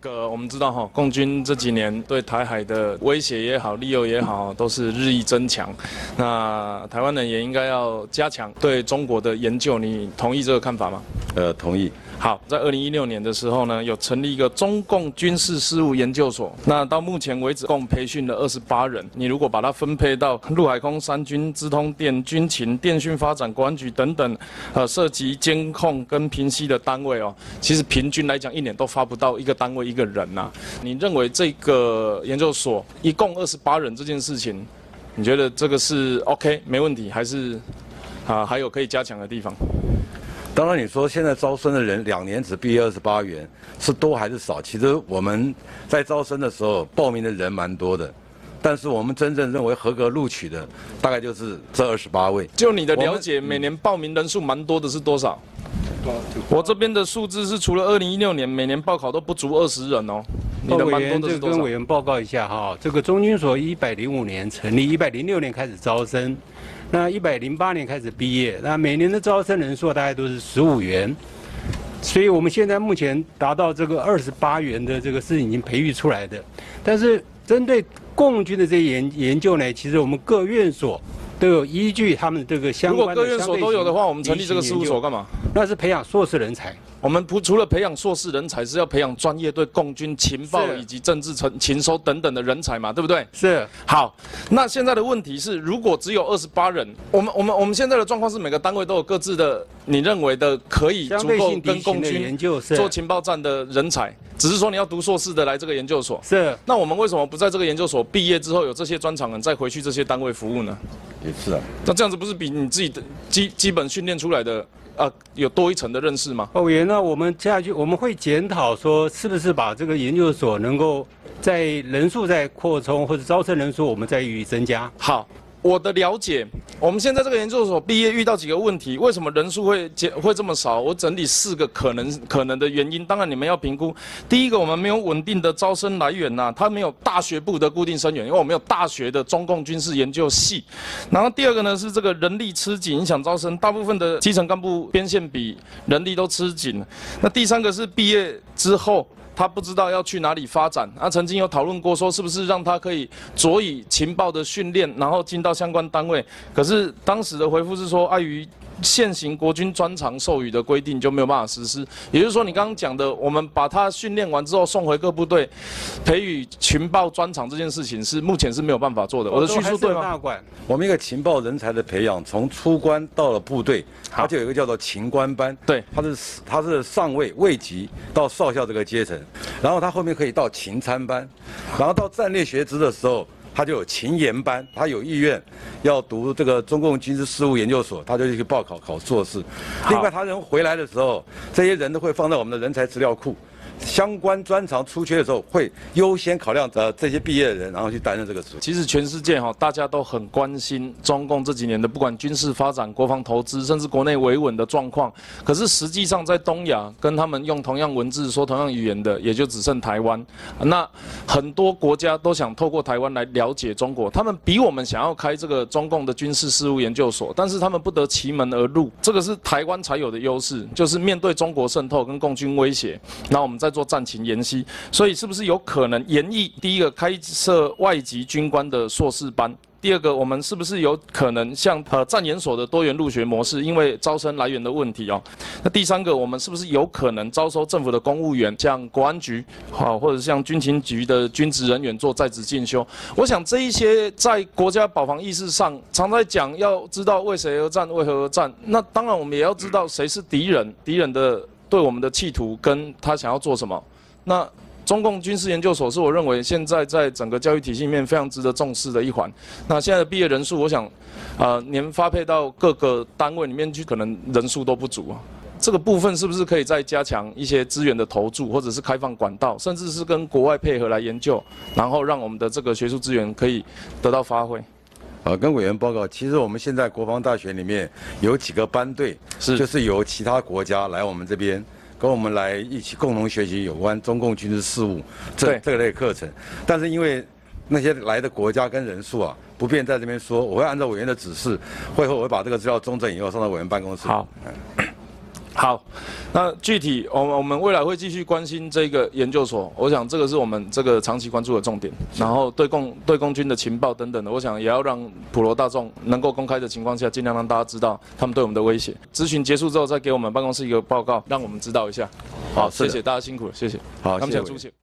个我们知道哈，共军这几年对台海的威胁也好、利诱也好，都是日益增强。那台湾人也应该要加强对中国的研究，你同意这个看法吗？呃，同意。好，在二零一六年的时候呢，有成立一个中共军事事务研究所。那到目前为止，共培训了二十八人。你如果把它分配到陆海空三军、资通电、军情、电讯发展、国安局等等，呃，涉及监控跟平息的单位哦，其实平均来讲，一年都发不到一个单位一个人呐。你认为这个研究所一共二十八人这件事情，你觉得这个是 OK 没问题，还是啊还有可以加强的地方？当然，你说现在招生的人两年只毕业二十八元，是多还是少？其实我们在招生的时候报名的人蛮多的，但是我们真正认为合格录取的大概就是这二十八位。就你的了解，每年报名人数蛮多的是多少？我这边的数字是，除了二零一六年每年报考都不足二十人哦。你的委员，这跟委员报告一下哈，这个中军所一百零五年成立，一百零六年开始招生。那一百零八年开始毕业，那每年的招生人数大概都是十五元，所以我们现在目前达到这个二十八元的这个是已经培育出来的。但是针对共军的这些研研究呢，其实我们各院所都有依据他们这个相关的。如果各院所都有的话，我们成立这个事务所干嘛？那是培养硕士人才。我们不除了培养硕士人才，是要培养专业对共军情报以及政治情情收等等的人才嘛，对不对？是。好，那现在的问题是，如果只有二十八人，我们我们我们现在的状况是每个单位都有各自的你认为的可以足够跟共军做情报站的人才，只是说你要读硕士的来这个研究所。是。那我们为什么不在这个研究所毕业之后有这些专长人再回去这些单位服务呢？也是啊。那这样子不是比你自己的基基本训练出来的？啊，有多一层的认识吗？委员那？我们接下去我们会检讨说，是不是把这个研究所能够在人数在扩充，或者招生人数我们再予以增加。好。我的了解，我们现在这个研究所毕业遇到几个问题，为什么人数会减会这么少？我整理四个可能可能的原因。当然你们要评估，第一个我们没有稳定的招生来源呐，它没有大学部的固定生源，因为我们有大学的中共军事研究系。然后第二个呢是这个人力吃紧，影响招生，大部分的基层干部边线比人力都吃紧。那第三个是毕业之后。他不知道要去哪里发展，啊，曾经有讨论过说是不是让他可以着以情报的训练，然后进到相关单位，可是当时的回复是说碍于。现行国军专长授予的规定就没有办法实施，也就是说，你刚刚讲的，我们把他训练完之后送回各部队，培育情报专长这件事情是目前是没有办法做的。我的叙述对吗？我们一个情报人才的培养，从出关到了部队，它就有一个叫做情官班。对，他是他是上尉尉级到少校这个阶层，然后他后面可以到情参班，然后到战略学职的时候。他就有勤研班，他有意愿要读这个中共军事事务研究所，他就去报考考硕士。另外，他人回来的时候，这些人都会放在我们的人才资料库。相关专长出缺的时候，会优先考量呃这些毕业的人，然后去担任这个职。其实全世界哈，大家都很关心中共这几年的不管军事发展、国防投资，甚至国内维稳的状况。可是实际上在东亚，跟他们用同样文字、说同样语言的，也就只剩台湾。那很多国家都想透过台湾来了解中国，他们比我们想要开这个中共的军事事务研究所，但是他们不得其门而入。这个是台湾才有的优势，就是面对中国渗透跟共军威胁，那我们在。做战情研析，所以是不是有可能研议第一个开设外籍军官的硕士班？第二个，我们是不是有可能像呃战研所的多元入学模式？因为招生来源的问题哦。那第三个，我们是不是有可能招收政府的公务员，像国安局好，或者像军情局的军职人员做在职进修？我想这一些在国家保防意识上常在讲，要知道为谁而战，为何而战。那当然，我们也要知道谁是敌人，敌人的。对我们的企图跟他想要做什么，那中共军事研究所是我认为现在在整个教育体系里面非常值得重视的一环。那现在的毕业人数，我想，呃，年发配到各个单位里面去，可能人数都不足啊。这个部分是不是可以再加强一些资源的投注，或者是开放管道，甚至是跟国外配合来研究，然后让我们的这个学术资源可以得到发挥？啊，跟委员报告，其实我们现在国防大学里面有几个班队，是就是由其他国家来我们这边，跟我们来一起共同学习有关中共军事事务这这类课程。但是因为那些来的国家跟人数啊，不便在这边说，我会按照委员的指示，会后我会把这个资料中正以后送到委员办公室。好。好，那具体我我们未来会继续关心这个研究所，我想这个是我们这个长期关注的重点。然后对共对共军的情报等等的，我想也要让普罗大众能够公开的情况下，尽量让大家知道他们对我们的威胁。咨询结束之后，再给我们办公室一个报告，让我们知道一下。好，谢谢大家辛苦了，谢谢。好，谢谢谢。